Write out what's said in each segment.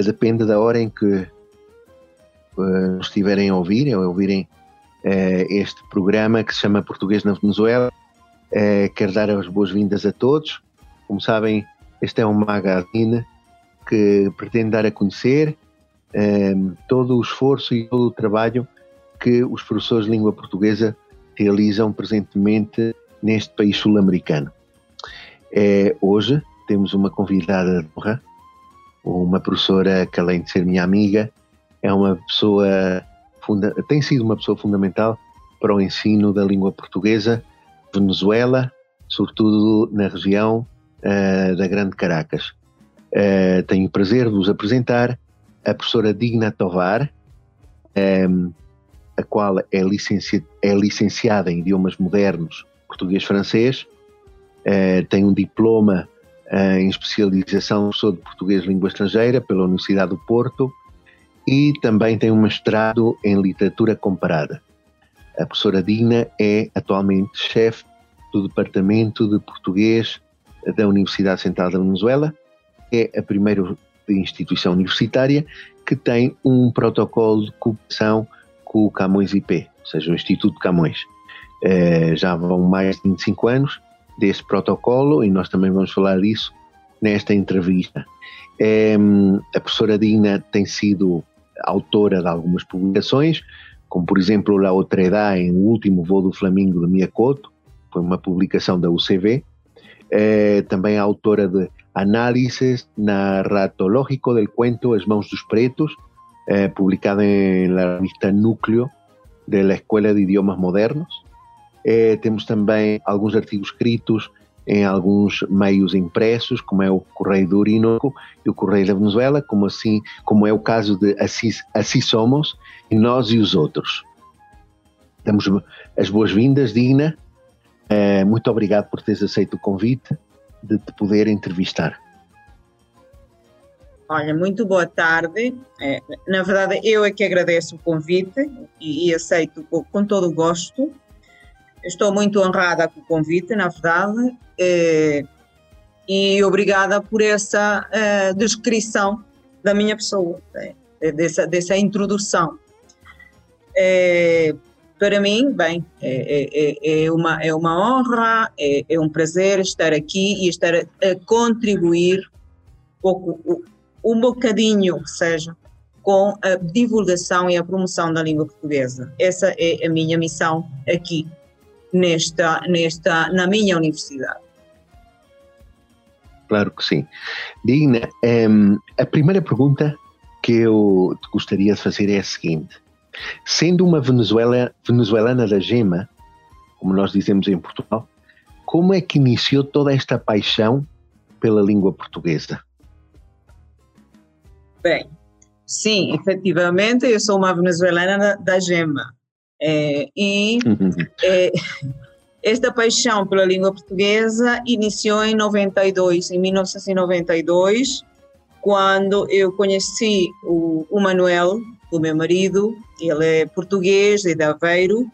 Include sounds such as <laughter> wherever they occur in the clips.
depende da hora em que uh, estiverem a ouvir, ou ouvirem uh, este programa que se chama Português na Venezuela. Quero dar as boas-vindas a todos. Como sabem, este é um magazine que pretende dar a conhecer todo o esforço e todo o trabalho que os professores de língua portuguesa realizam presentemente neste país sul-americano. Hoje temos uma convidada de honra, uma professora que além de ser minha amiga, é uma pessoa, tem sido uma pessoa fundamental para o ensino da língua portuguesa, Venezuela, sobretudo na região uh, da Grande Caracas. Uh, tenho o prazer de vos apresentar a professora Digna Tovar, um, ehm, a qual é, licenci é licenciada em idiomas modernos, português-francês, uh, tem um diploma em especialização professor de português língua estrangeira pela Universidade do Porto e também tem um mestrado em literatura comparada. A professora Dina é atualmente chefe do Departamento de Português da Universidade Central da Venezuela, é a primeira instituição universitária que tem um protocolo de cooperação com o Camões IP, ou seja, o Instituto Camões. Uh, já vão mais de 25 anos desse protocolo e nós também vamos falar disso nesta entrevista. É, a professora Dina tem sido autora de algumas publicações, como por exemplo La Otredá em O Último Voo do Flamingo de Miyakoto, foi uma publicação da UCV. É, também é autora de Análises Narratológico del Cuento As Mãos dos Pretos, é, publicada na revista Núcleo da Escola de Idiomas Modernos. É, temos também alguns artigos escritos em alguns meios impressos, como é o Correio do Orinoco e o Correio da Venezuela, como assim, como é o caso de Assim, assim Somos e Nós e os Outros. Damos as boas-vindas, Dina. É, muito obrigado por teres aceito o convite de te poder entrevistar. Olha, muito boa tarde. É, na verdade, eu é que agradeço o convite e, e aceito com todo o gosto. Estou muito honrada com o convite, na verdade, eh, e obrigada por essa eh, descrição da minha pessoa, né, dessa, dessa introdução. Eh, para mim, bem, é, é, é, uma, é uma honra, é, é um prazer estar aqui e estar a, a contribuir pouco, um bocadinho, que seja, com a divulgação e a promoção da língua portuguesa. Essa é a minha missão aqui nesta, nesta, na minha universidade. Claro que sim. Digna, um, a primeira pergunta que eu gostaria de fazer é a seguinte: sendo uma Venezuela, venezuelana da gema, como nós dizemos em Portugal, como é que iniciou toda esta paixão pela língua portuguesa? Bem, sim, efetivamente, eu sou uma venezuelana da, da gema. É, e uhum. é, <laughs> esta paixão pela língua portuguesa iniciou em 92, em 1992, quando eu conheci o, o Manuel, o meu marido, ele é português, é de Aveiro,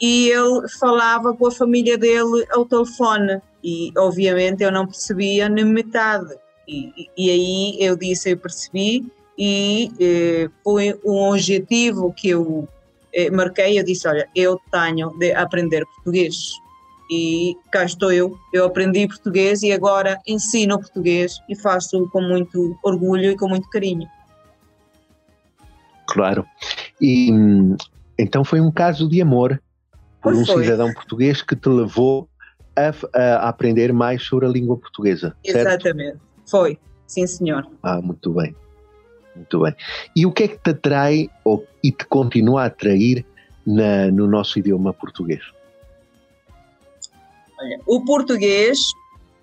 e ele falava com a família dele ao telefone e obviamente eu não percebia nem metade e, e, e aí eu disse eu percebi e eh, foi um objetivo que eu eh, marquei e disse, olha, eu tenho de aprender português. E cá estou eu, eu aprendi português e agora ensino português e faço com muito orgulho e com muito carinho. Claro. E então foi um caso de amor por um cidadão português que te levou a, a, aprender mais sobre a língua portuguesa. Exatamente, certo? foi, sim senhor. Ah, muito bem. Muito bem. E o que é que te atrai ou, e te continua a atrair na, no nosso idioma português? Olha, o português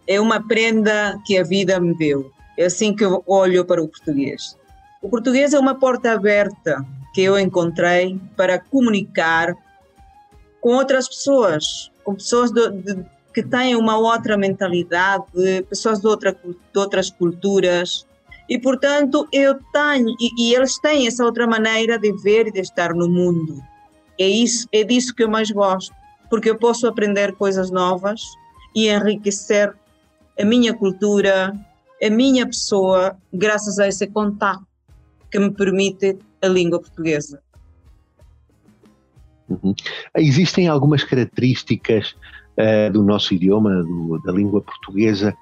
é uma prenda que a vida me deu. É assim que eu olho para o português. O português é uma porta aberta que eu encontrei para comunicar com outras pessoas, com pessoas de, de, que têm uma outra mentalidade, pessoas de, outra, de outras culturas. E, portanto, eu tenho, e, e, eles têm essa outra maneira de ver e de estar no mundo. É, isso, é disso que eu mais gosto, porque eu posso aprender coisas novas e enriquecer a minha cultura, a minha pessoa, graças a esse contato que me permite a língua portuguesa. Uhum. Existem algumas características uh, do nosso idioma, do, da língua portuguesa,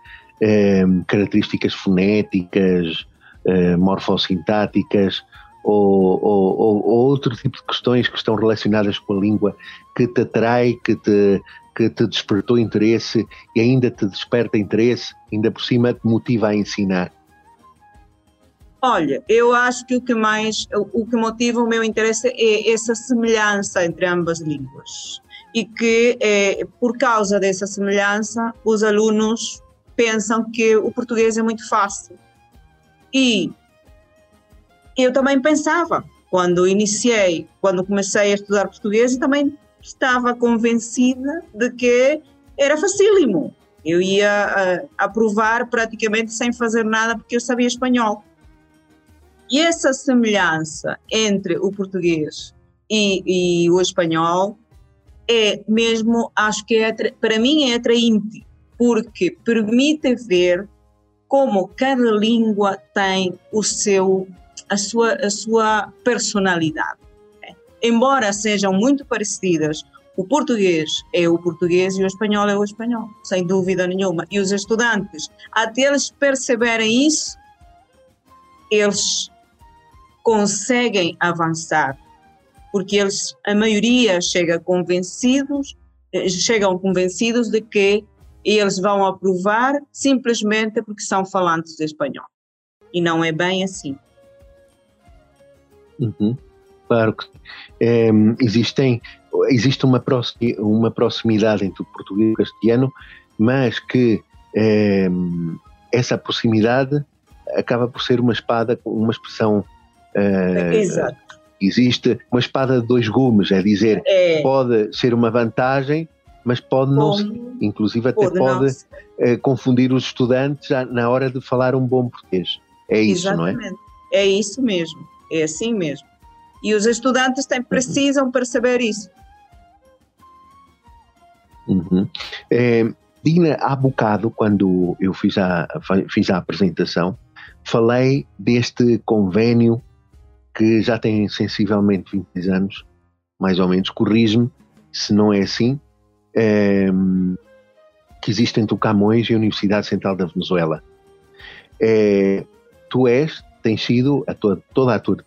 características fonéticas, uh, morfossintáticas ou, ou, ou, outro tipo de questões que estão relacionadas com a língua que te atrai, que te, que te despertou interesse e ainda te desperta interesse, ainda por cima te motiva a ensinar? Olha, eu acho que o que mais, o que motiva o meu interesse é essa semelhança entre ambas línguas e que é, por causa dessa semelhança os alunos pensam que o português é muito fácil e eu também pensava quando iniciei, quando comecei a estudar português, também estava convencida de que era facílimo. Eu ia aprovar praticamente sem fazer nada porque eu sabia espanhol. E essa semelhança entre o português e, e o espanhol é mesmo, acho que é, para mim é atraente, porque permite ver como cada língua tem o seu, a sua, a sua personalidade. Embora sejam muito parecidas, o português é o português e o espanhol é o espanhol, sem dúvida nenhuma. E os estudantes, até eles perceberem isso, eles conseguem avançar, porque eles, a maioria chega convencidos, eh, chegam convencidos de que eles vão aprovar simplesmente porque são falantes de espanhol. E não é bem assim. Uhum. Claro que é, existem, existe uma, uma proximidade entre o português e o castelhano, mas que é, essa proximidade acaba por ser uma espada, uma expressão Uh, Exato. Existe uma espada de dois gumes, é dizer, é. pode ser uma vantagem, mas pode não ser. Inclusive até pode, pode uh, confundir os estudantes na hora de falar um bom português. É isso, Exatamente. não é? É isso mesmo, é assim mesmo. E os estudantes têm, precisam perceber isso. Uhum. É, Dina, há bocado, quando eu fiz a, fiz a apresentação, falei deste convênio que já tem sensivelmente 26 anos, mais ou menos, corrige-me se não é assim, é, que existe entre o Camões e a Universidade Central da Venezuela. É, tu és, tens sido, a tua, toda a tua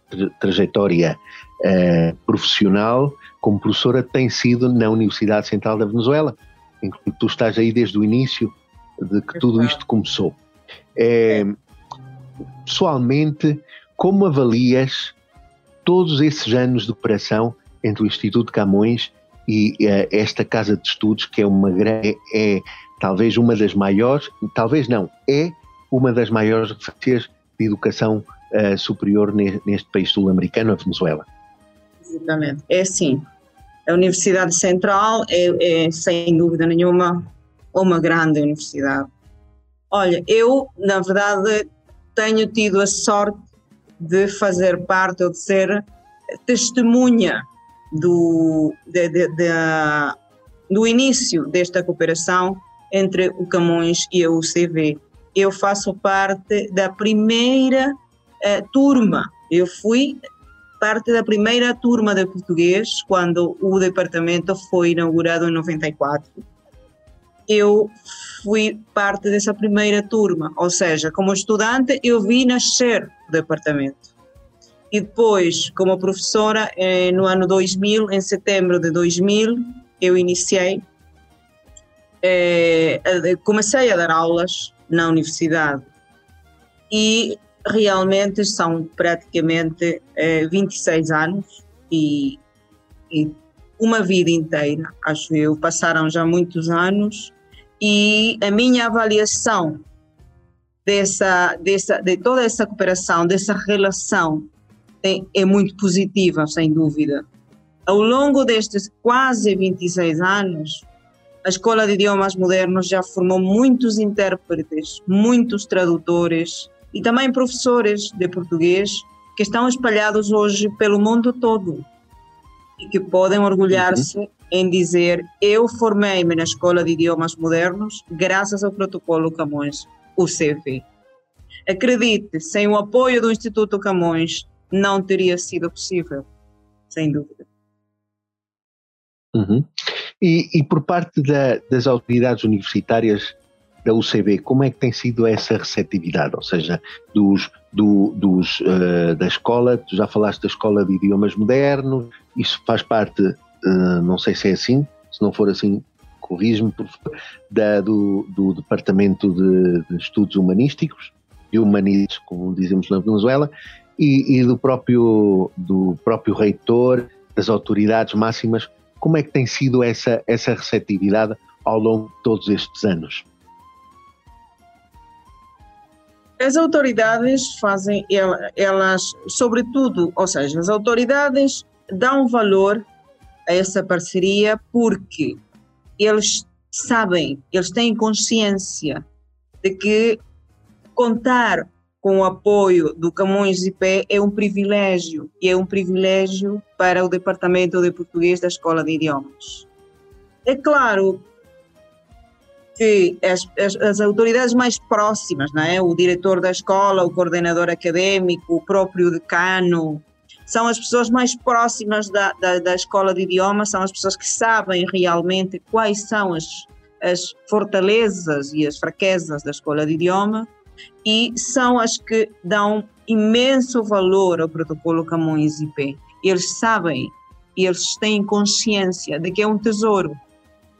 trajetória é, profissional como professora tem sido na Universidade Central da Venezuela, em que tu estás aí desde o início de que tudo isto começou. É, pessoalmente, como avalias todos esses anos de operação entre o Instituto Camões e uh, esta casa de estudos, que é uma é, é talvez uma das maiores, talvez não, é uma das maiores referências de educação uh, superior ne, neste país sul-americano, a Venezuela. Exatamente, é assim. A Universidade Central é, é, sem dúvida nenhuma uma grande universidade. Olha, eu, na verdade, tenho tido a sorte de fazer parte ou de ser testemunha do, de, de, de, do início desta cooperação entre o Camões e a UCV. Eu faço parte da primeira uh, turma, eu fui parte da primeira turma de português quando o departamento foi inaugurado em 94 eu fui parte dessa primeira turma, ou seja, como estudante eu vi nascer o departamento. E depois, como professora, eh, no ano 2000, em setembro de 2000, eu iniciei, eh, comecei a dar aulas na universidade e realmente são praticamente 26 eh, anos e, e uma vida inteira, acho eu. Passaram já muitos anos e a minha avaliação dessa, dessa, de toda essa cooperação, dessa relação, é, é muito positiva, sem dúvida. Ao longo destes quase 26 anos, a Escola de Idiomas Modernos já formou muitos intérpretes, muitos tradutores e também professores de português que estão espalhados hoje pelo mundo todo e que podem orgulhar-se uhum. em dizer: Eu formei-me na Escola de Idiomas Modernos graças ao Protocolo Camões, o CV. Acredite, sem o apoio do Instituto Camões, não teria sido possível, sem dúvida. Uhum. E, e, por parte da, das autoridades universitárias da UCB, como é que tem sido essa receptividade? Ou seja, dos, do, dos, uh, da escola, tu já falaste da escola de idiomas modernos, isso faz parte, uh, não sei se é assim, se não for assim, corrijo-me, do, do Departamento de, de, Estudos Humanísticos, e Humanidades, como dizemos na Venezuela, e, e do, próprio, do próprio reitor, das autoridades máximas, como é que tem sido essa, essa receptividade ao longo de todos estes anos? As autoridades fazem, elas, sobretudo, ou seja, as autoridades dão valor a essa parceria porque eles sabem, eles têm consciência de que contar com o apoio do Camões IP é um privilégio, e é um privilégio para o Departamento de Português da Escola de Idiomas. É claro que as, as, as, autoridades mais próximas, não é? o diretor da escola, o coordenador acadêmico, o próprio decano, são as pessoas mais próximas da, da, da escola de idiomas, são as pessoas que sabem realmente quais são as, as fortalezas e as fraquezas da escola de idioma e são as que dão imenso valor ao protocolo Camões IP. Eles sabem, eles têm consciência de que é um tesouro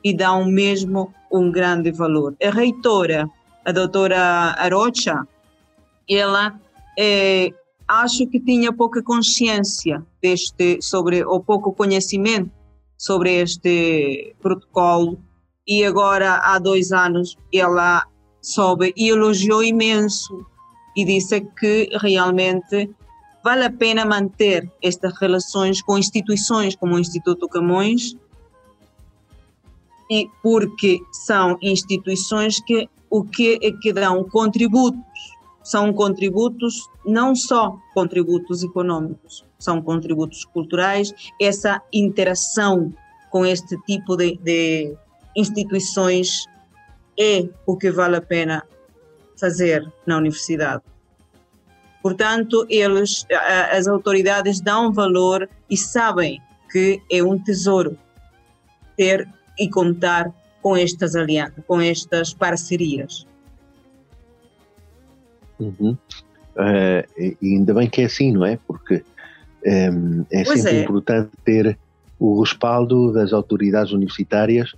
e dão mesmo um grande valor. A reitora, a doutora Arocha, ela é, acho que tinha pouca consciência deste sobre ou pouco conhecimento sobre este protocolo e agora há dois anos ela soube e elogiou imenso e disse que realmente vale a pena manter estas relações com instituições como o Instituto Camões e porque são instituições que o que é que dão contributos. São contributos não só contributos econômicos são contributos culturais essa interação com este tipo de, de instituições é o que vale a pena fazer na universidade. Portanto, eles, as autoridades dão valor e sabem que é um tesouro ter e contar com estas alianças, com estas parcerias. Uhum. Uh, ainda bem que é assim, não é? Porque um, é pois sempre é. importante ter o respaldo das autoridades universitárias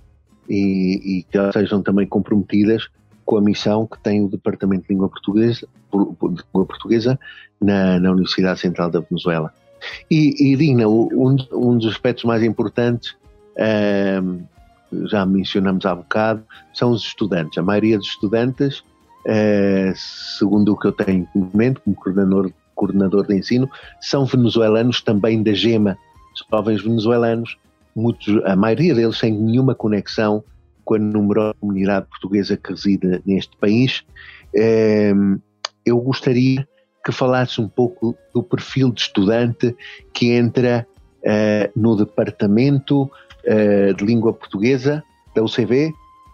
e, e que elas sejam também comprometidas com a missão que tem o Departamento de Língua Portuguesa, de Língua Portuguesa na, na, Universidade Central da Venezuela. E, e Dina, um, um, dos aspectos mais importantes, um, já mencionamos há bocado, são os estudantes. A maioria dos estudantes, uh, segundo o que eu tenho conhecimento, como coordenador, coordenador de ensino, são venezuelanos também da GEMA, jovens venezuelanos, muitos, a maioria deles sem nenhuma conexão com a numerosa comunidade portuguesa que reside neste país. Ehm, eu gostaria que falasse um pouco do perfil de estudante que entra eh, no departamento eh, de língua portuguesa da UCV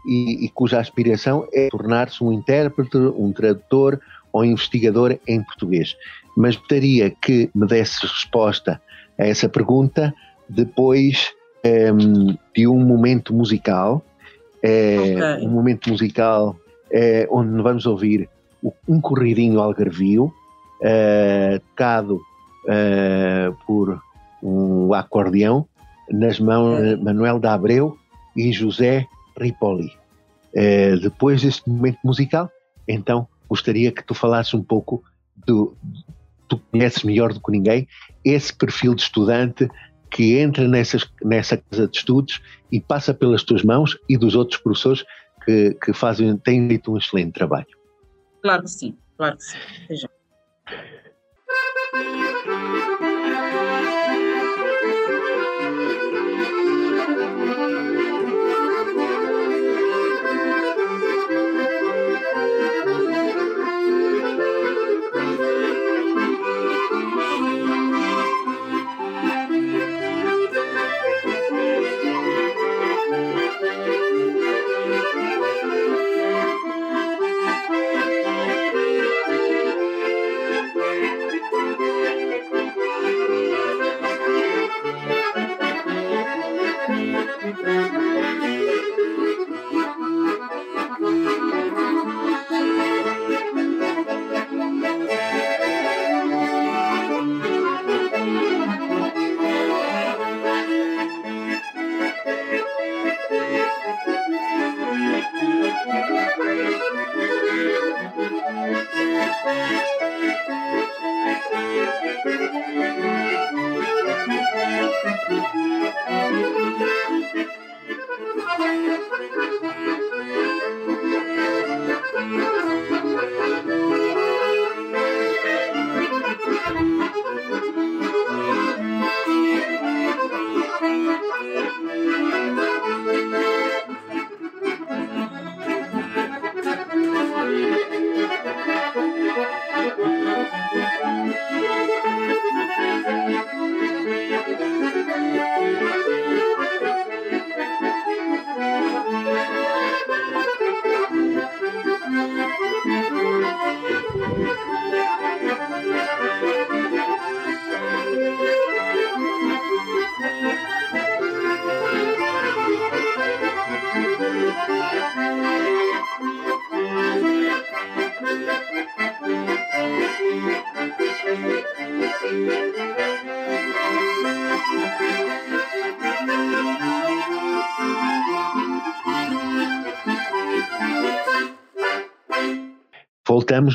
e, e cuja aspiração é tornar-se um intérprete, um tradutor ou investigador em português. Mas gostaria que me desse resposta a essa pergunta depois um, ehm, de um momento musical, é, okay. um momento musical é, onde vamos ouvir um corridinho algarvio, é, tocado por um acordeão, nas mãos de Manuel da Abreu e José Ripoli. depois deste momento musical, então gostaria que tu falasses um pouco do, tu conheces melhor do que ninguém esse perfil de estudante que entra nessas, nessa casa de estudos e passa pelas tuas mãos e dos outros professores que, que fazem, têm feito um excelente trabalho. Claro que sim, claro que sim. Thank you.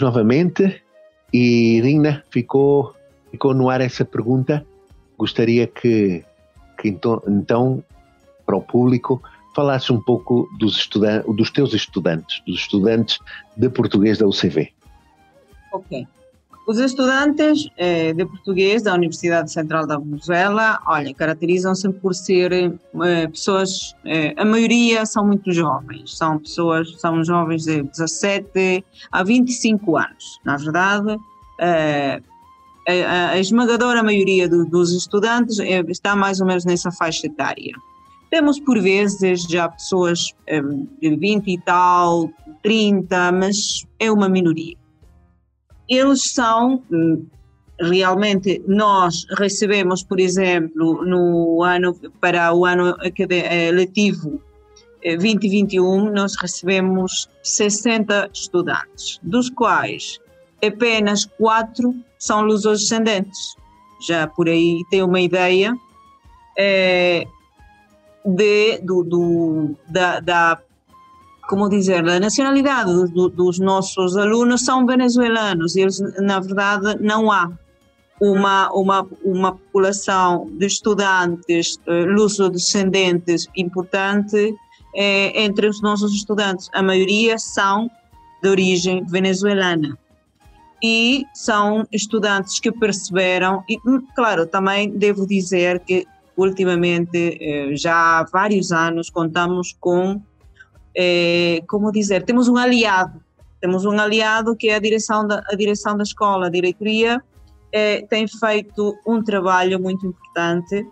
Novamente e Digna ficou, ficou no ar essa pergunta. Gostaria que, que então, então, para o público, falasse um pouco dos, dos teus estudantes, dos estudantes de português da UCV. Ok. Os estudantes eh, de português da Universidade Central da Venezuela, olha, caracterizam-se por ser eh, pessoas, eh, a maioria são muito jovens, são pessoas, são jovens de 17 a 25 anos. Na verdade, eh, a, a, esmagadora maioria do, dos estudantes eh, está mais ou menos nessa faixa etária. Temos por vezes já pessoas eh, de 20 e tal, 30, mas é uma minoria eles são hum, realmente nós recebemos, por exemplo, no ano para o ano eh, letivo 2021 eh, nós recebemos 60 estudantes, dos quais apenas quatro são lusodescendentes. Já por aí tem uma ideia é, de, do, do, da, da como dizer, a nacionalidade do, dos nossos alunos são venezuelanos. Eles, na verdade, não há uma, uma, uma população de estudantes uh, luso-descendentes importante eh, entre os nossos estudantes. A maioria são de origem venezuelana. E são estudantes que perceberam, e hum, claro, também devo dizer que ultimamente, eh, já há vários anos, contamos com é, como dizer, temos um aliado, temos um aliado que é a direção da, a direção da escola, a diretoria é, tem feito um trabalho muito importante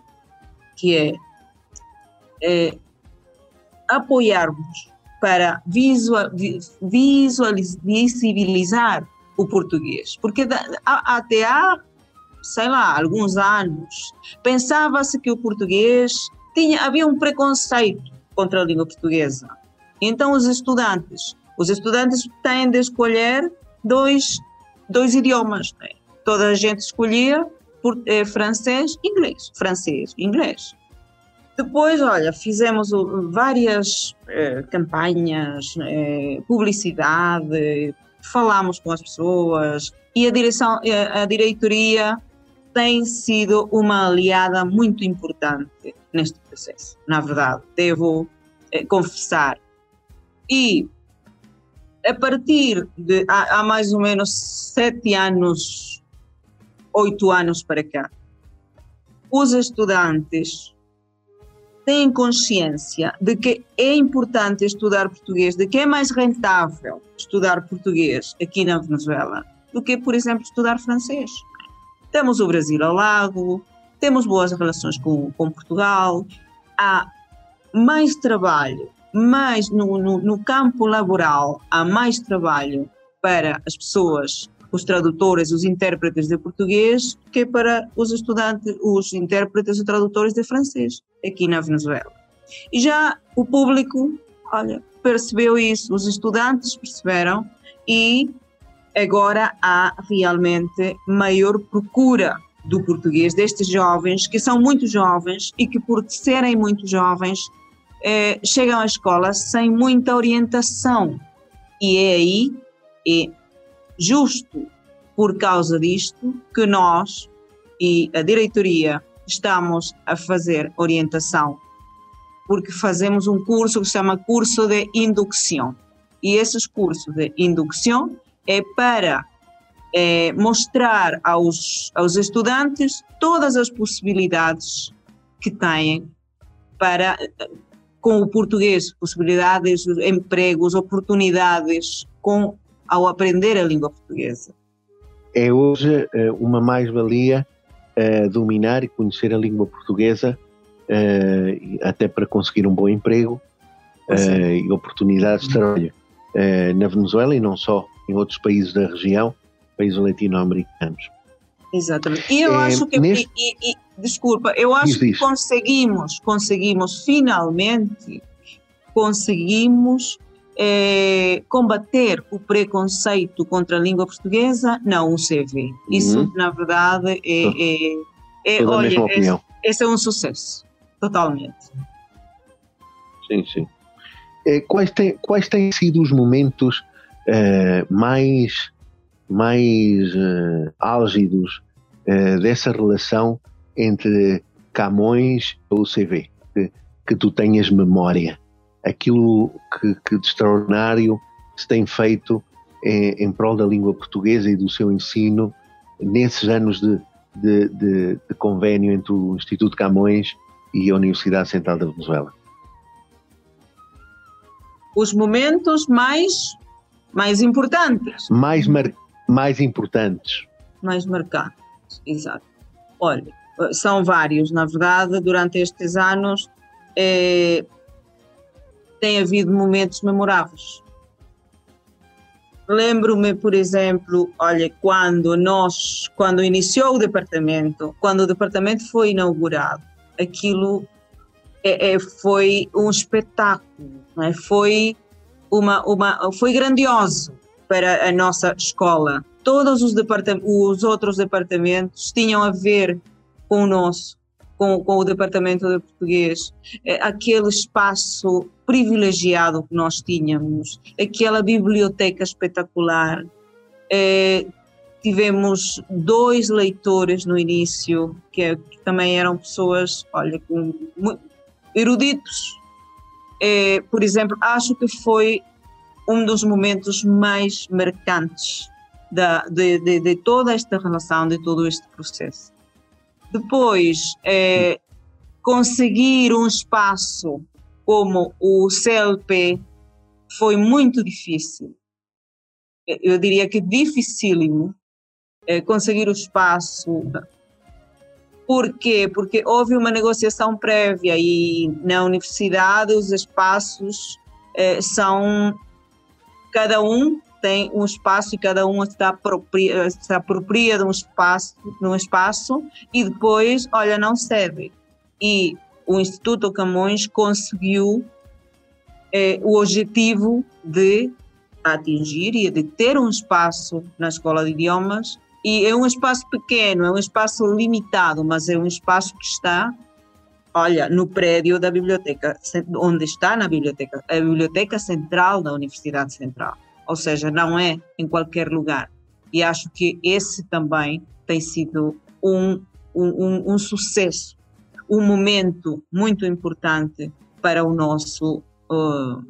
que é, é apoiarmos para visual, visualiz, visibilizar o português, porque até há, sei lá, alguns anos, pensava-se que o português tinha, havia um preconceito contra a língua portuguesa então, os estudantes, os estudantes têm de escolher dois, dois idiomas. Né? Toda a gente escolhia por, eh, francês, inglês, francês, inglês. Depois, olha, fizemos várias eh, campanhas, eh, publicidade, falamos com as pessoas e a direção, eh, a diretoria tem sido uma aliada muito importante neste processo. Na verdade, devo confessar e a partir de há, há mais ou menos sete anos, oito anos para cá, os estudantes têm consciência de que é importante estudar português, de que é mais rentável estudar português aqui na Venezuela do que, por exemplo, estudar francês. Temos o Brasil ao lado, temos boas relações com, com Portugal, há mais trabalho, mais no, no, no campo laboral, há mais trabalho para as pessoas os tradutores, os intérpretes de português, que para os estudantes, os intérpretes e tradutores de francês, aqui na Venezuela. E já o público, olha, percebeu isso, os estudantes perceberam e agora há realmente maior procura do português destes jovens, que são muito jovens e que por serem muito jovens eh, chegam à escola sem muita orientação. E é aí, é justo por causa disto que nós e a diretoria estamos a fazer orientação, porque fazemos um curso que se chama curso de indução. E esses cursos de indução é para é, mostrar aos, aos estudantes todas as possibilidades que têm para com o português, possibilidades, empregos, oportunidades com ao aprender a língua portuguesa. É hoje uh, uma mais-valia uh, dominar e conhecer a língua portuguesa, uh, até para conseguir um bom emprego e oportunidades de trabalho na Venezuela e não só em outros países da região, países latino-americanos. Exatamente. E eu acho que, neste... e, e, desculpa, eu acho que conseguimos, conseguimos finalmente, conseguimos é, combater o preconceito contra a língua portuguesa na UCV. Isso, uhum. na verdade, é, é, é olha, esse, esse é um sucesso, totalmente. Sim, sim. É, quais, têm, quais têm sido os momentos mais, mais uh, álgidos uh, dessa relação entre Camões e o UCV? Que, que tu tenhas memória? aquilo que, que de extraordinário se tem feito em, em, prol da língua portuguesa e do seu ensino nesses anos de, de, de, de convênio entre o Instituto Camões e a Universidade Central da Venezuela. Os momentos mais, mais importantes. Mais, mar, mais importantes. Mais marcantes, exato. Olha, são vários, na verdade, durante estes anos. Eh, tem havido momentos memoráveis. Lembro-me, por exemplo, olha, quando nós, quando iniciou o departamento, quando o departamento foi inaugurado, aquilo é, é, foi um espetáculo, é? foi uma, uma, foi grandioso para a nossa escola. Todos os, os outros departamentos tinham a ver com o nosso com, com o Departamento de Português, é, aquele espaço privilegiado que nós tínhamos, aquela biblioteca espetacular. É, tivemos dois leitores no início, que, que, também eram pessoas, olha, com, eruditos. É, por exemplo, acho que foi um dos momentos mais marcantes da, de, de, de toda esta relação, de todo este processo. Depois, é, conseguir um espaço como o CLP foi muito difícil. Eu diria que dificílimo é, conseguir o espaço. Por quê? Porque houve uma negociação prévia e na universidade os espaços é, são cada um tem um espaço e cada um está apropria, se apropria de um espaço, de um espaço e depois, olha, não cede. E o Instituto Camões conseguiu eh, o objetivo de atingir e de ter um espaço na escola de idiomas e é um espaço pequeno, é um espaço limitado, mas é um espaço que está, olha, no prédio da biblioteca, onde está na biblioteca, a biblioteca central da Universidade Central ou seja, não é em qualquer lugar. E acho que esse também tem sido um, um, um sucesso, um momento muito importante para o nosso, uh,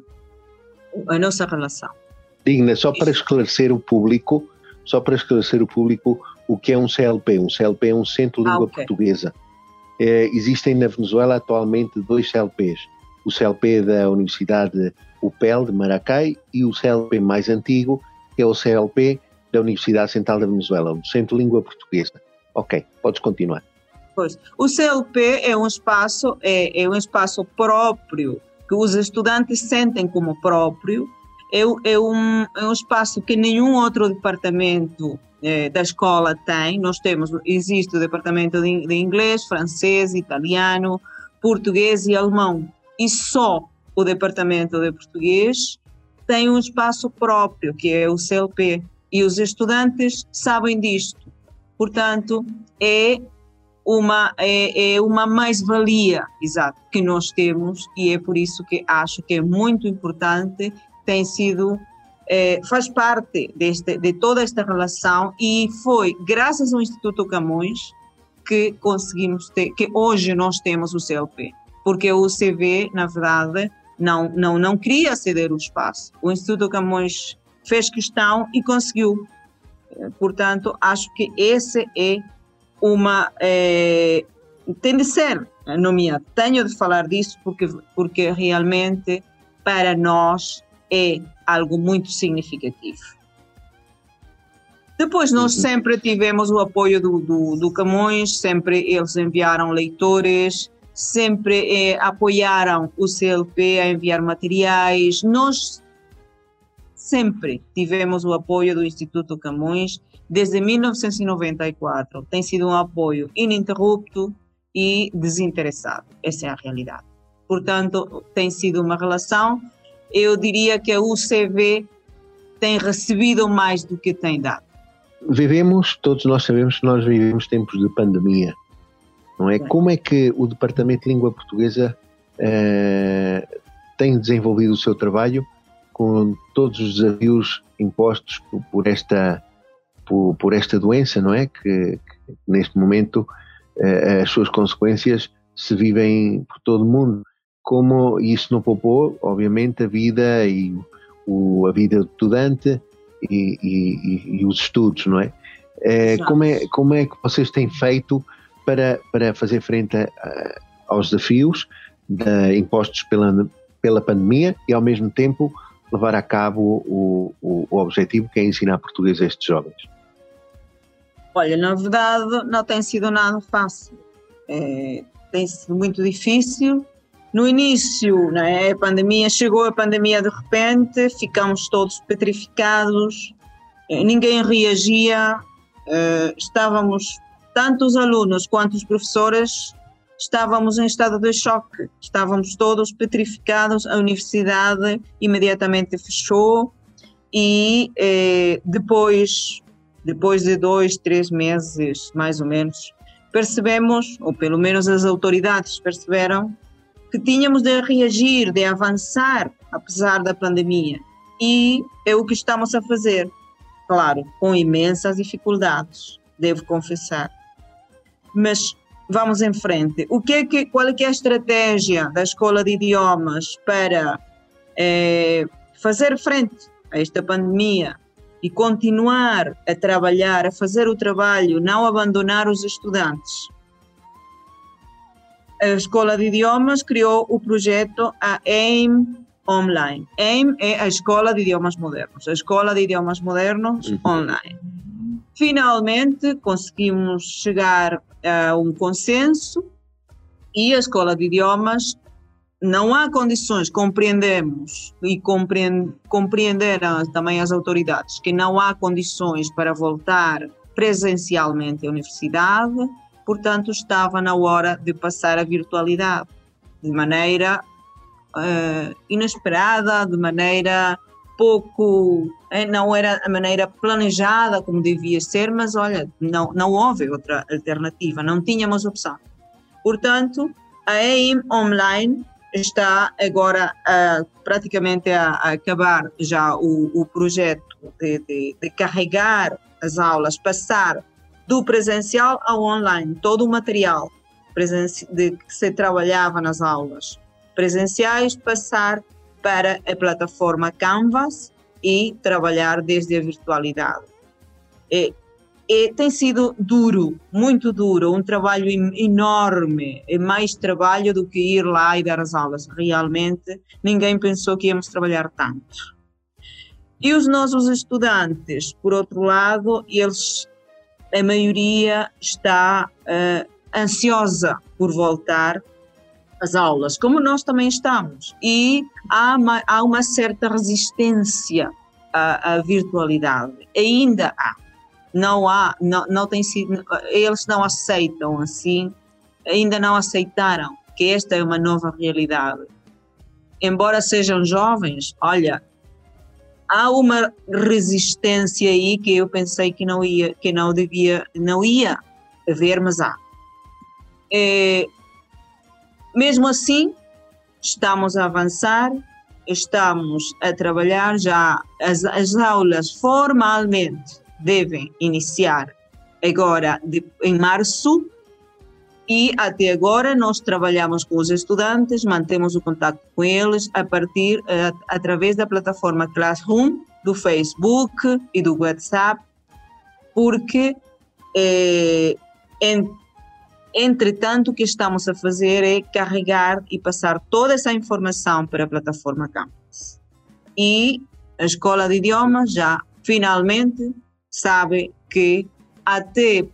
a nossa relação. Digna, só para esclarecer o público, só para esclarecer o público o que é um CLP. Um CLP é um Centro de Língua ah, okay. Portuguesa. É, existem na Venezuela atualmente dois CLPs. O CLP da Universidade UPEL de Maracay e o CLP mais antigo, que é o CLP da Universidade Central da Venezuela, o Centro de Língua Portuguesa. Ok, podes continuar. Pois, o CLP é um espaço é, é um espaço próprio que os estudantes sentem como próprio. É, é, um, é um espaço que nenhum outro departamento é, da escola tem. Nós temos, existe o departamento de, de inglês, francês, italiano, português e alemão. E só o departamento de português tem um espaço próprio, que é o CLP. E os estudantes sabem disto. Portanto, é uma, é, é uma mais-valia, exato, que nós temos e é por isso que acho que é muito importante, tem sido, é, faz parte deste, de toda esta relação e foi graças ao Instituto Camões que conseguimos ter, que hoje nós temos o CLP, porque o CV, na verdade, não, não, não queria ceder o espaço. O Instituto Camões fez questão e conseguiu. Portanto, acho que esse é uma é, tem de ser nomeado. Tenho de falar disso porque porque realmente para nós é algo muito significativo. Depois nós uhum. sempre tivemos o apoio do, do, do, Camões, sempre eles enviaram leitores, sempre é, apoiaram o CLP a enviar materiais. Nós sempre tivemos o apoio do Instituto Camões desde 1994. Tem sido um apoio ininterrupto e desinteressado. Essa é a realidade. Portanto, tem sido uma relação. Eu diria que a UCV tem recebido mais do que tem dado. Vivemos, todos nós sabemos que nós vivemos tempos de pandemia, não é? Como é que o Departamento de Língua Portuguesa eh, tem desenvolvido o seu trabalho com todos os desafios impostos por, por esta por, por esta doença, não é? Que, que neste momento uh, as suas consequências se vivem por todo o mundo. Como isso não poupou, obviamente, a vida e o, a vida do estudante e, e, e, os estudos, não é? Uh, como é? Como é que vocês têm feito para, para fazer frente a, a, aos desafios de, impostos pela, pela pandemia e, ao mesmo tempo, levar a cabo o, o, o objetivo que é ensinar português a estes jovens? Olha, na verdade não tem sido nada fácil. É, tem sido muito difícil. No início, né, a pandemia chegou a pandemia de repente, ficamos todos petrificados, é, ninguém reagia, é, estávamos tanto os alunos quanto os professores estávamos em estado de choque, estávamos todos petrificados, a universidade imediatamente fechou e eh, depois depois de dois, três meses, mais ou menos, percebemos, ou pelo menos as autoridades perceberam, que tínhamos de reagir, de avançar, apesar da pandemia. E é o que estamos a fazer. Claro, com imensas dificuldades, devo confessar. Mas vamos em frente. O que é que, qual é, que é a estratégia da Escola de Idiomas para é, fazer frente a esta pandemia? e continuar a trabalhar, a fazer o trabalho, não abandonar os estudantes. A Escola de Idiomas criou o projeto a AIM Online. AIM é a Escola de Idiomas Modernos, a Escola de Idiomas Modernos uhum. Online. Finalmente conseguimos chegar a um consenso e a Escola de Idiomas não há condições, compreendemos e compreenderam também as autoridades que não há condições para voltar presencialmente à universidade, portanto estava na hora de passar à virtualidade, de maneira uh, inesperada, de maneira pouco, eh, não era a maneira planejada como devia ser, mas olha, não, não houve outra alternativa, não tínhamos opção. Portanto, a EIM Online está agora praticamente a, a, acabar já o, o projeto de, de, de, carregar as aulas, passar do presencial ao online, todo o material de que se trabalhava nas aulas presenciais, passar para a plataforma Canvas e trabalhar desde a virtualidade. É, é, tem sido duro, muito duro, um trabalho enorme, é mais trabalho do que ir lá e dar as aulas. Realmente, ninguém pensou que íamos trabalhar tanto. E os nossos estudantes, por outro lado, eles, a maioria está uh, ansiosa por voltar às aulas, como nós também estamos. E há uma, há uma certa resistência à, à virtualidade. Ainda há não há, não, não tem sido, eles não aceitam assim, ainda não aceitaram que esta é uma nova realidade. Embora sejam jovens, olha, há uma resistência aí que eu pensei que não ia, que não devia, não ia haver, mas há. É, mesmo assim, estamos a avançar, estamos a trabalhar já as, as aulas formalmente devem iniciar agora de, em março e até agora nós trabalhamos com os estudantes, mantemos o contato com eles a partir uh, através da plataforma Classroom, do Facebook e do WhatsApp, porque eh, en, entretanto o que estamos a fazer é carregar e passar toda essa informação para a plataforma Campus. E a escola de idiomas já finalmente sabe que até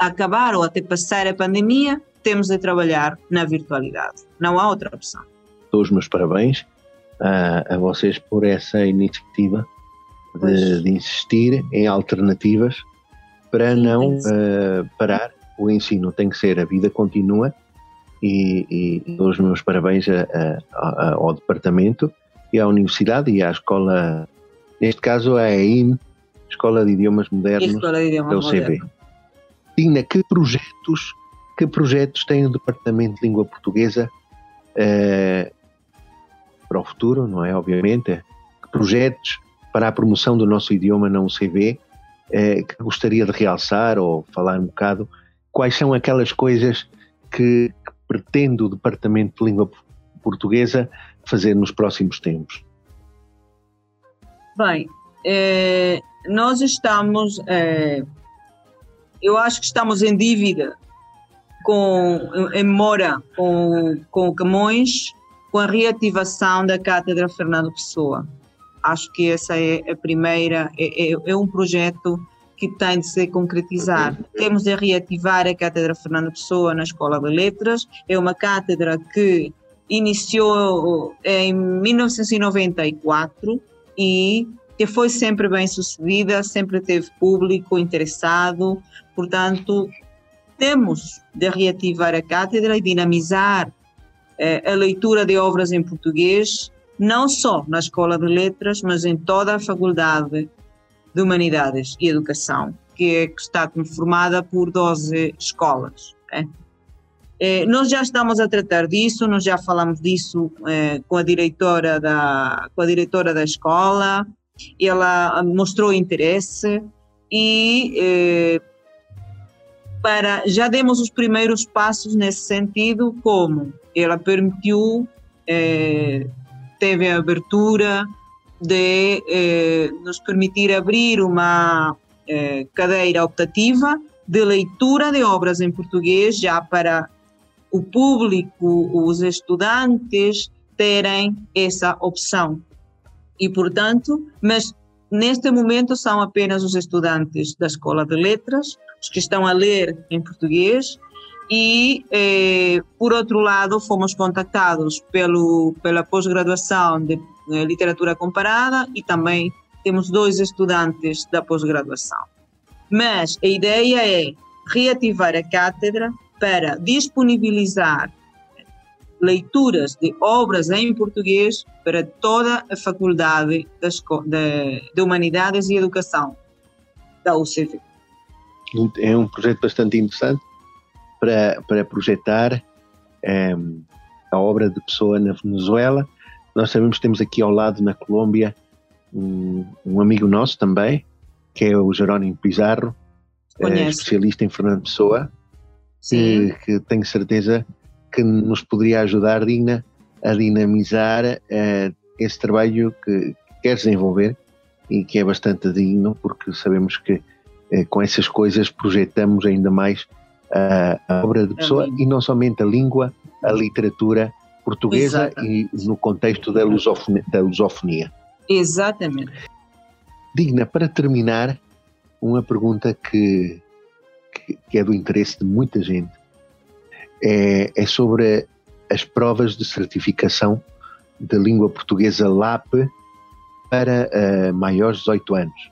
acabar ou até passar a pandemia, temos de trabalhar na virtualidade. Não há outra opção. Dou os meus parabéns a, a vocês por essa iniciativa de, de, insistir em alternativas para não uh, parar o ensino. Tem que ser, a vida continua e, e dou os meus parabéns a, a, ao departamento e à universidade e à escola, neste caso a EIM, Escola de Idiomas Modernos Escola de Idiomas da UCB. Tina, que projetos, que projetos tem o Departamento de Língua Portuguesa uh, para o futuro, não é? Obviamente. Que projetos para a promoção do nosso idioma na UCB uh, eh, que gostaria de realçar ou falar um bocado? Quais são aquelas coisas que, que pretende o Departamento de Língua Portuguesa fazer nos próximos tempos? Bem, é, nós estamos, é, eu acho que estamos em dívida com, em mora com, com Camões, com a reativação da Cátedra Fernando Pessoa. Acho que essa é a primeira, é, é, é um projeto que tem de se concretizar. Temos de reativar a Cátedra Fernando Pessoa na Escola de Letras. É uma cátedra que iniciou em 1994 e que foi sempre bem sucedida, sempre teve público interessado, portanto, temos de reativar a cátedra e dinamizar eh, a leitura de obras em português, não só na Escola de Letras, mas em toda a Faculdade de Humanidades e Educação, que, é, que está conformada por 12 escolas. Eh, nós já estamos a tratar disso, nós já falamos disso eh, com a diretora da com a diretora da escola, ela mostrou interesse e para já demos os primeiros passos nesse sentido, como ela permitiu, eh, teve a abertura de eh, nos permitir abrir uma eh, cadeira optativa de leitura de obras em português já para o público, os estudantes terem essa opção. E, portanto, mas neste momento são apenas os estudantes da Escola de Letras, os que estão a ler em português, e, eh, por outro lado, fomos contactados pelo, pela pós-graduação de eh, Literatura Comparada e também temos dois estudantes da pós-graduação. Mas a ideia é reativar a cátedra para disponibilizar leituras de obras em português para toda a Faculdade de, de Humanidades e Educação da UCV. É um projeto bastante interessante para, para projetar é, a obra de Pessoa na Venezuela. Nós sabemos que temos aqui ao lado, na Colômbia, um, um amigo nosso também, que é o Jerónimo Pizarro, é, especialista em Fernando Pessoa, que, que tenho certeza que nos poderia ajudar, Dina, a dinamizar uh, esse trabalho que, quer desenvolver e que é bastante digno, porque sabemos que eh, com essas coisas projetamos ainda mais a, a obra de pessoa e não somente a língua, a literatura portuguesa Exatamente. e no contexto da lusofonia, da lusofonia. Exatamente. Digna, para terminar, uma pergunta que, que, que é do interesse de muita gente. É, é sobre as provas de certificação de língua portuguesa LAP para uh, maiores de 18 anos,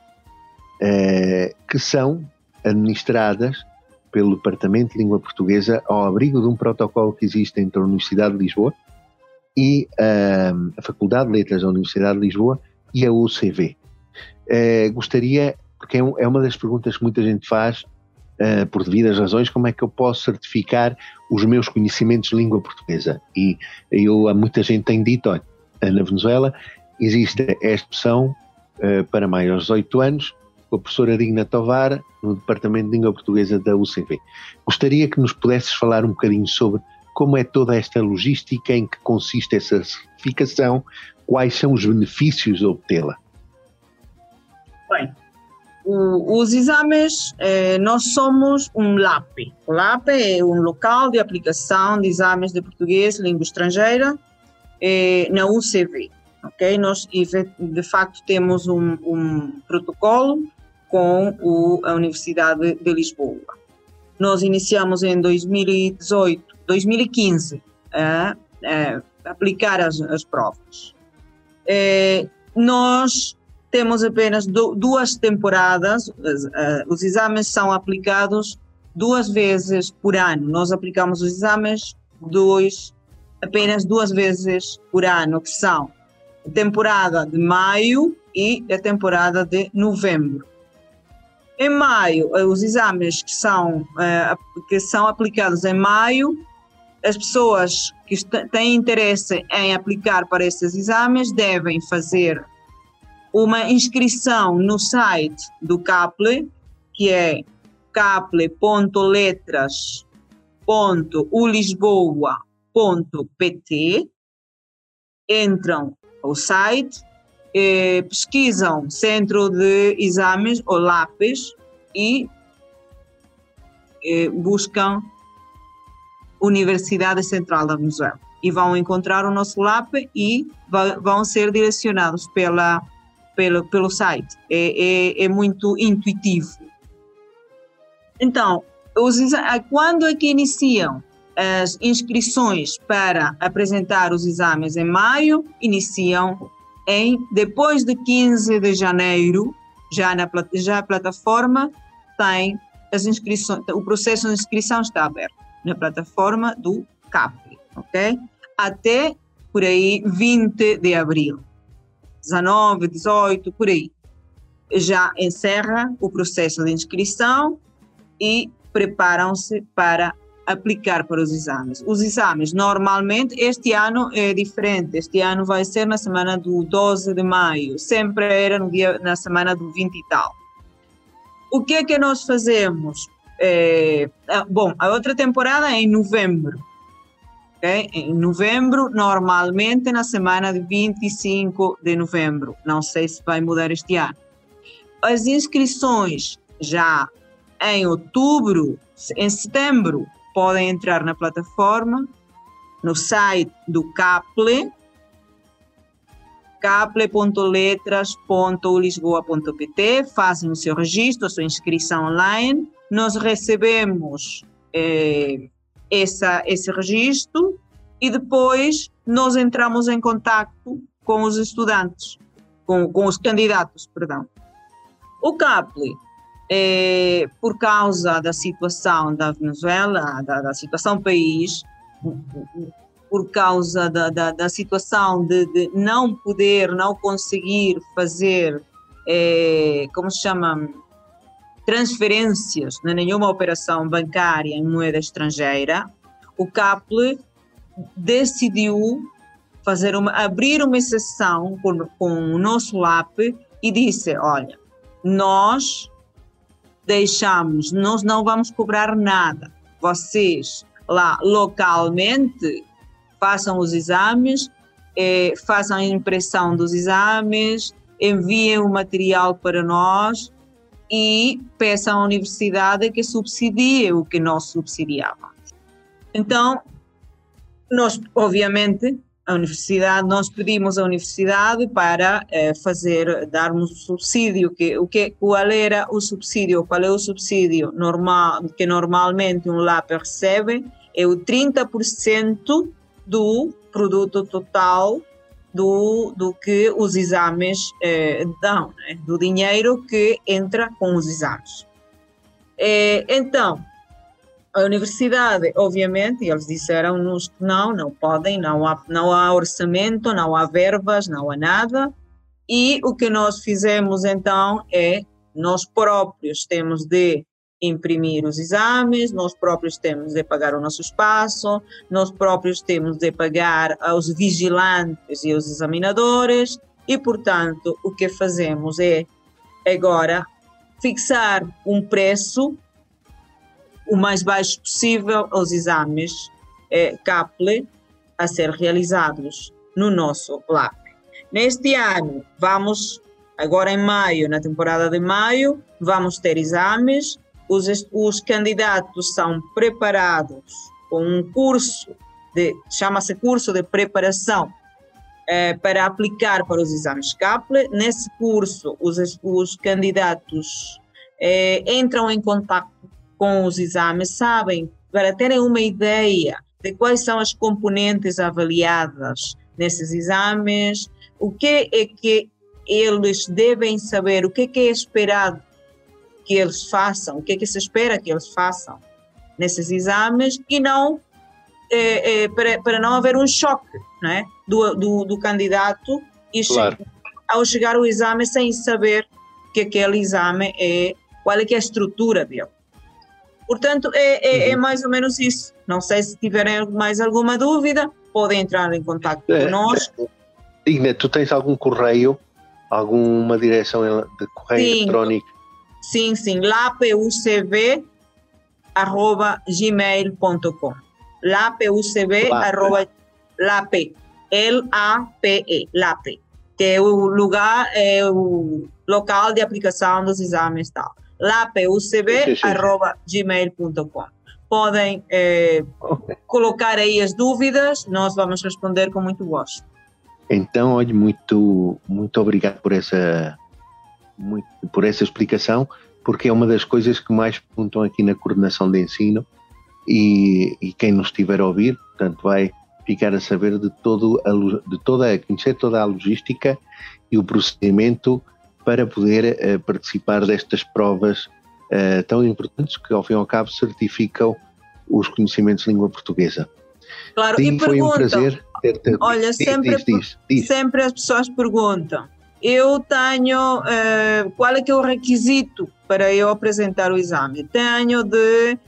uh, que são administradas pelo Departamento de Língua Portuguesa ao abrigo de um protocolo que existe entre a Universidade de Lisboa e uh, a Faculdade de Letras da Universidade de Lisboa e a UCV. gostaria, porque é, é, uma das perguntas que muita gente faz, por devidas razões, como é que eu posso certificar os meus conhecimentos de língua portuguesa? E eu, muita gente tem dito, olha, na Venezuela existe opção uh, para maiores de 18 anos, com a professora Digna Tovar, no Departamento de Língua Portuguesa da UCV. Gostaria que nos pudesses falar um bocadinho sobre como é toda esta logística, em que consiste essa certificação, quais são os benefícios de obtê-la. Bem, o, os exames, eh, nós somos um LAP. O LAP é um local de aplicação de exames de português, língua estrangeira, eh, na UCV ok? Nós, de facto, temos um, um protocolo com o, a Universidade de Lisboa. Nós iniciamos em 2018, 2015 a, a aplicar as, as provas. É, nós temos apenas do, duas temporadas, os exames são aplicados duas vezes por ano. Nós aplicamos os exames dois, apenas duas vezes por ano, que são temporada de maio e a temporada de novembro. Em maio, eh, os exames que são, eh, que são aplicados em maio, as pessoas que têm interesse em aplicar para esses exames devem fazer uma inscrição no site do CAPLE, que é caple.letras.ulisboa.pt. Entram o site, eh, pesquisam Centro de Exames, ou LAPES, e eh, buscam Universidade Central da Venezuela. E vão encontrar o nosso LAP e vão ser direcionados pela, pelo, pelo site. É, é, é muito intuitivo. Então, os, quando é que iniciam? As inscrições para apresentar os exames em maio iniciam em depois de 15 de janeiro, já na já a plataforma tem as inscrições, o processo de inscrição está aberto na plataforma do CAP, ok? Até por aí 20 de abril, 19, 18, por aí. Já encerra o processo de inscrição e preparam-se para aplicar para os exames. Os exames, normalmente, este ano é diferente. Este ano vai ser na semana do 12 de maio. Sempre era no dia, na semana do 20 e tal. O que é que nós fazemos? É, bom, a outra temporada é em novembro. Okay? Em novembro, normalmente na semana de 25 de novembro. Não sei se vai mudar este ano. As inscrições já em outubro, em setembro, podem entrar na plataforma, no site do CAPLE, caple.letras.lisboa.pt, fazem o seu registro, a sua inscrição online. Nós recebemos eh, essa, esse registro e depois nós entramos em contato com os estudantes, com, com os candidatos, perdão. O CAPLE é, por causa da situação da Venezuela, da, da situação país, por causa da, da, da situação de, de, não poder, não conseguir fazer, é, como se chama, transferências, nem nenhuma operação bancária em moeda estrangeira, o CAPLE decidiu fazer uma, abrir uma exceção com, com o nosso LAP e disse, olha, nós deixamos, nós não vamos cobrar nada. Vocês lá localmente façam os exames é, façam a impressão dos exames, enviem o material para nós e peçam à universidade que subsidie o que nós subsidiávamos. Então, nós, obviamente, a universidade, nós pedimos à universidade para eh, fazer, darmos subsídio, que, o que, qual era o subsídio, qual é o subsídio normal, que normalmente um LAP recebe, é o 30% do produto total do, do que os exames eh, dão, né? do dinheiro que entra com os exames. Eh, então, a universidade, obviamente, eles disseram-nos que não, não podem, não há, não há orçamento, não há verbas, não há nada. E o que nós fizemos então é, nós próprios temos de imprimir os exames, nós próprios temos de pagar o nosso espaço, nós próprios temos de pagar aos vigilantes e aos examinadores, e portanto o que fazemos é agora fixar um preço o mais baixo possível aos exames é, CAPLE a ser realizados no nosso lab. Neste ano, vamos, agora em maio, na temporada de maio, vamos ter exames. Os, os candidatos são preparados com um curso, chama-se curso de preparação é, para aplicar para os exames CAPLE. Nesse curso, os, os candidatos é, entram em contato com os exames, sabem, para terem uma ideia de quais são as componentes avaliadas nesses exames, o que é que eles devem saber, o que é que é esperado que eles façam, o que é que se espera que eles façam nesses exames e não é, é, para, para não haver um choque né, do, do, do candidato e claro. che ao chegar ao exame sem saber que aquele exame é, qual é que é a estrutura dele. Portanto, é, é, é, uhum. mais ou menos isso. Não sei se tiverem mais alguma dúvida, podem entrar em contato é, conosco. Igna, tu tens algum correio, alguma direção de correio sim, eletrónico? Sim, sim, lapucb.gmail.com lapucb, arroba, lape, L-A-P-E, lape, que é o lugar, é o local de aplicação dos exames tal lapucb.gmail.com. Podem é, okay. colocar aí as dúvidas, nós vamos responder com muito gosto. Então, olha, muito, muito obrigado por essa, muito, por essa explicação, porque é uma das coisas que mais perguntam aqui na coordenação de ensino e, e quem nos estiver a ouvir, portanto, vai ficar a saber de, todo a, de toda, conhecer toda a logística e o procedimento para poder uh, participar destas provas uh, tão importantes que, ao fim e ao cabo, certificam os conhecimentos de língua portuguesa. Claro, Sim, e foi um prazer ter-te. Olha, diz, sempre, diz, diz, sempre as pessoas perguntam. Eu tenho. Uh, qual é que é o requisito para eu apresentar o exame? Tenho de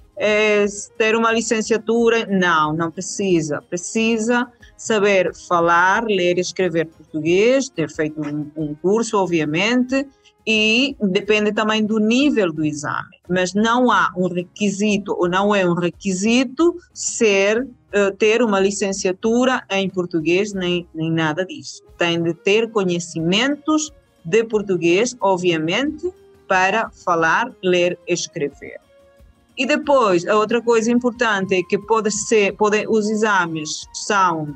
ter uma licenciatura? Não, não precisa. Precisa saber falar, ler e escrever português, ter feito um, um curso, obviamente, e depende também do nível do exame. Mas não há um requisito, ou não é um requisito, ser uh, ter uma licenciatura em português, nem, nem nada disso. Tem de ter conhecimentos de português, obviamente, para falar, ler escrever. E depois, a outra coisa importante é que pode ser, pode, os exames são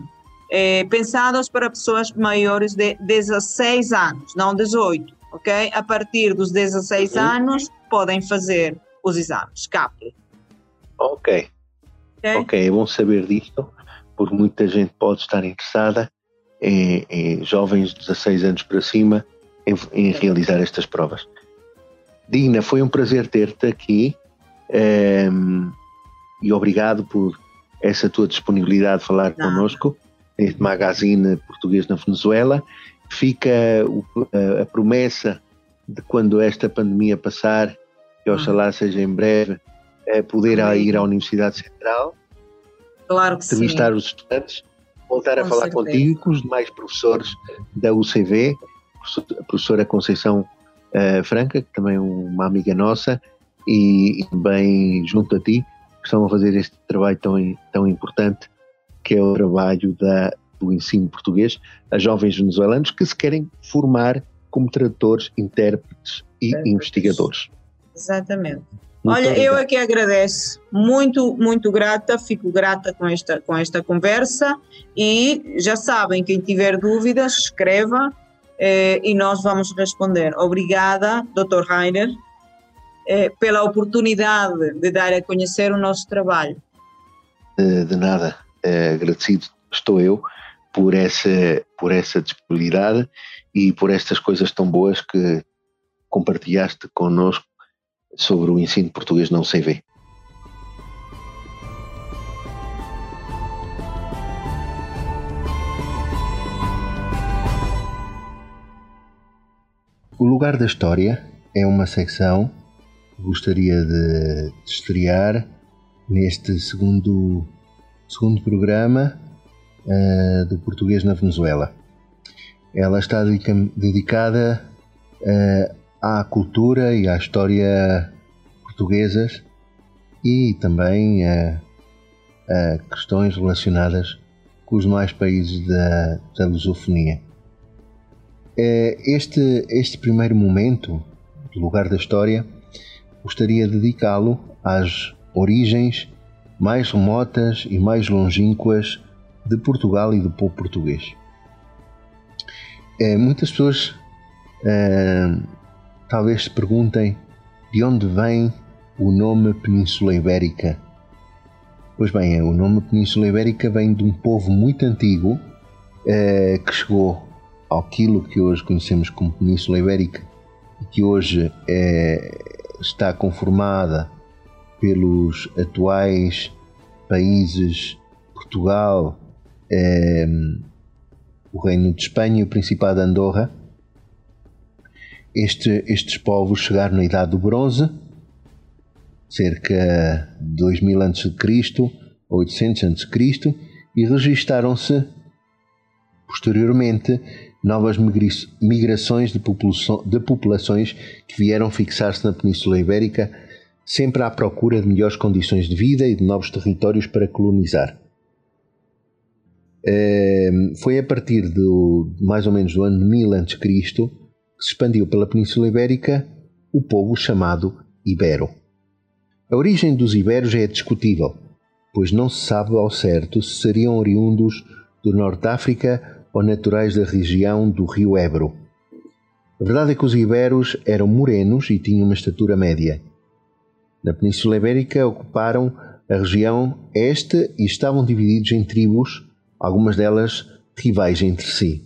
é, pensados para pessoas maiores de 16 anos, não 18, ok? A partir dos 16 uhum. anos podem fazer os exames, CAP. Ok. Ok, okay é bom saber disto, porque muita gente pode estar interessada em, em jovens de 16 anos para cima em, em realizar estas provas. Dina, foi um prazer ter-te aqui um, ehm, e obrigado por essa tua disponibilidade de falar Não. connosco neste magazine português na Venezuela. Fica a, promessa de quando esta pandemia passar, que oxalá seja em breve, é poder ir à Universidade Central, claro que entrevistar sim. os estudantes, voltar com a falar certeza. contigo com os demais professores da UCV, a professora Conceição uh, Franca, que também é uma amiga nossa, e, e também junto a ti, que estão a fazer este trabalho tão, tão importante que é o trabalho da, do ensino português a jovens venezuelanos que se querem formar como tradutores, intérpretes e é. investigadores. Exatamente. Muito Olha, obrigado. eu é que agradeço, muito, muito grata, fico grata com esta, com esta conversa e já sabem, quem tiver dúvidas, escreva eh, e nós vamos responder. Obrigada, Dr. Rainer, eh, pela oportunidade de dar a conhecer o nosso trabalho. De, de nada, é, agradecido estou eu por essa, por essa disponibilidade e por estas coisas tão boas que compartilhaste connosco sobre o ensino português não CV. O Lugar da História é uma secção que gostaria de estrear neste segundo, segundo programa uh, do português na Venezuela. Ela está dedicada uh, à cultura e à história portuguesas e também a, questões relacionadas com os demais países da, da lusofonia. É, este, este primeiro momento do lugar da história gostaria de dedicá-lo às origens mais remotas e mais longínquas de Portugal e do povo português. É, muitas pessoas é, talvez se perguntem de onde vem o nome Península Ibérica. Pois bem, o nome Península Ibérica vem de um povo muito antigo eh, que chegou àquilo que hoje conhecemos como Península Ibérica e que hoje eh, está conformada pelos atuais países Portugal, eh, o Reino de Espanha e o Principado de Andorra este, estes povos chegaram na Idade do Bronze, cerca de 2000 a.C., 800 a.C., e registaram-se posteriormente novas migrações de, de populações que vieram fixar-se na Península Ibérica, sempre à procura de melhores condições de vida e de novos territórios para colonizar. Ehm, foi a partir do mais ou menos do ano 1000 a.C se expandiu pela Península Ibérica o povo chamado Ibero. A origem dos Iberos é discutível, pois não se sabe ao certo se seriam oriundos do Norte de África ou naturais da região do rio Ebro. A verdade é que os Iberos eram morenos e tinham uma estatura média. Na Península Ibérica ocuparam a região este e estavam divididos em tribos, algumas delas rivais entre si.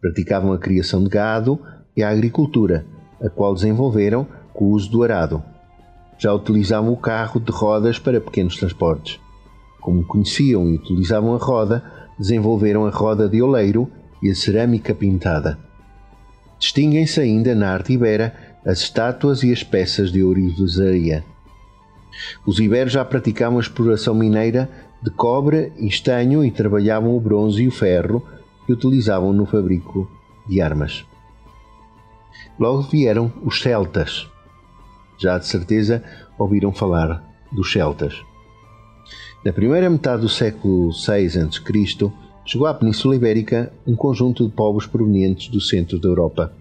Praticavam a criação de gado e a agricultura, a qual desenvolveram com o uso do arado. Já utilizavam o carro de rodas para pequenos transportes. Como conheciam e utilizavam a roda, desenvolveram a roda de oleiro e a cerâmica pintada. Distinguem-se ainda na arte ibera as estátuas e as peças de ourivesaria. Os iberos já praticavam a exploração mineira de cobre e estanho e trabalhavam o bronze e o ferro que utilizavam no fabrico de armas. Logo vieram os celtas. Já de certeza ouviram falar dos celtas. Na primeira metade do século VI a.C., chegou à Península Ibérica um conjunto de povos provenientes do centro da Europa,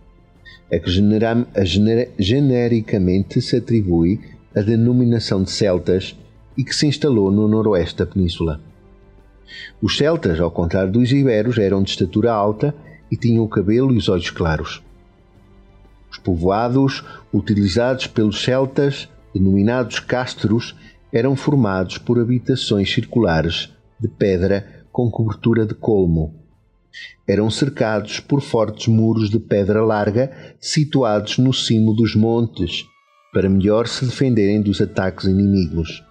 a que genera, a gener, genericamente se atribui a denominação de celtas e que se instalou no noroeste da península. Os celtas, ao contrário dos iberos, eram de estatura alta e tinham o cabelo e os olhos claros. Os povoados utilizados pelos celtas, denominados castros, eram formados por habitações circulares de pedra com cobertura de colmo. Eram cercados por fortes muros de pedra larga situados no cimo dos montes, para melhor se defenderem dos ataques inimigos.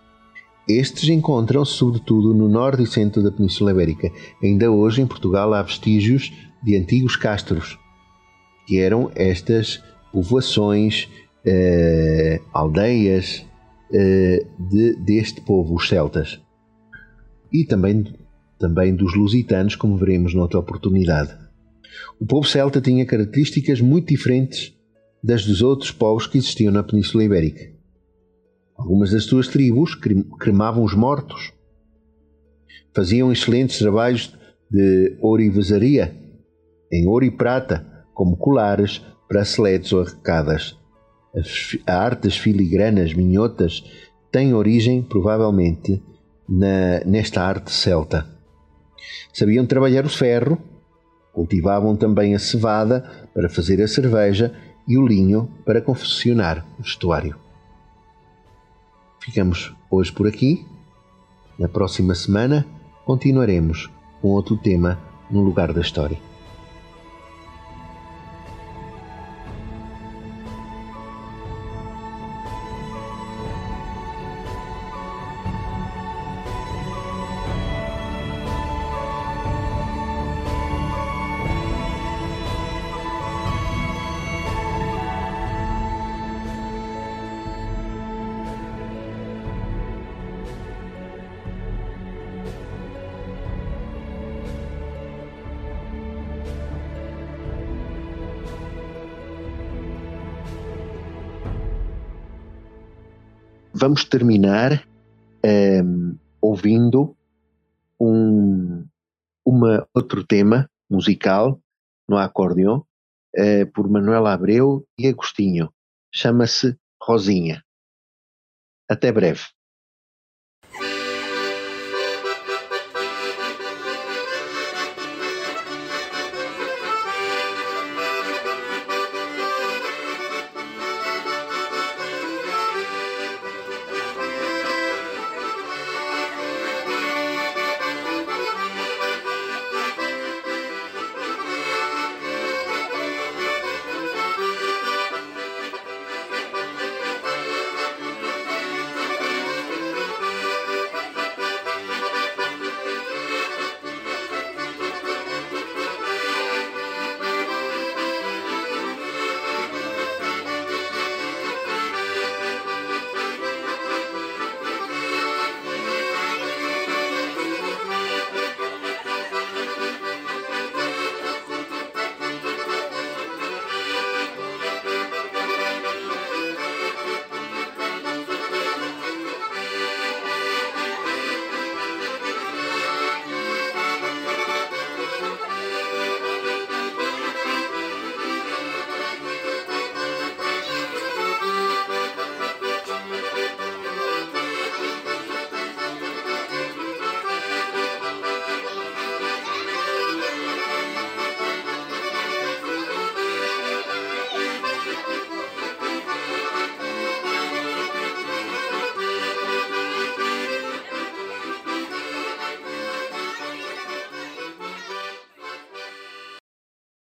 Estes encontram-se sobretudo no norte e centro da Península Ibérica. Ainda hoje em Portugal há vestígios de antigos castros, que eram estas povoações, eh, aldeias eh, de, deste povo, os celtas. E também, também dos lusitanos, como veremos noutra oportunidade. O povo celta tinha características muito diferentes das dos outros povos que existiam na Península Ibérica. Algumas das suas tribos cremavam os mortos. Faziam excelentes trabalhos de ourivesaria, em ouro e prata, como colares, braceletes ou arrecadas. A arte das filigranas minhotas tem origem, provavelmente, na, nesta arte celta. Sabiam trabalhar o ferro, cultivavam também a cevada para fazer a cerveja e o linho para confeccionar o vestuário. Ficamos hoje por aqui. Na próxima semana continuaremos com outro tema no lugar da história. Vamos terminar um, ehm, ouvindo um uma, outro tema musical no acordeão uh, por Manuela Abreu e Agostinho. Chama-se Rosinha. Até breve.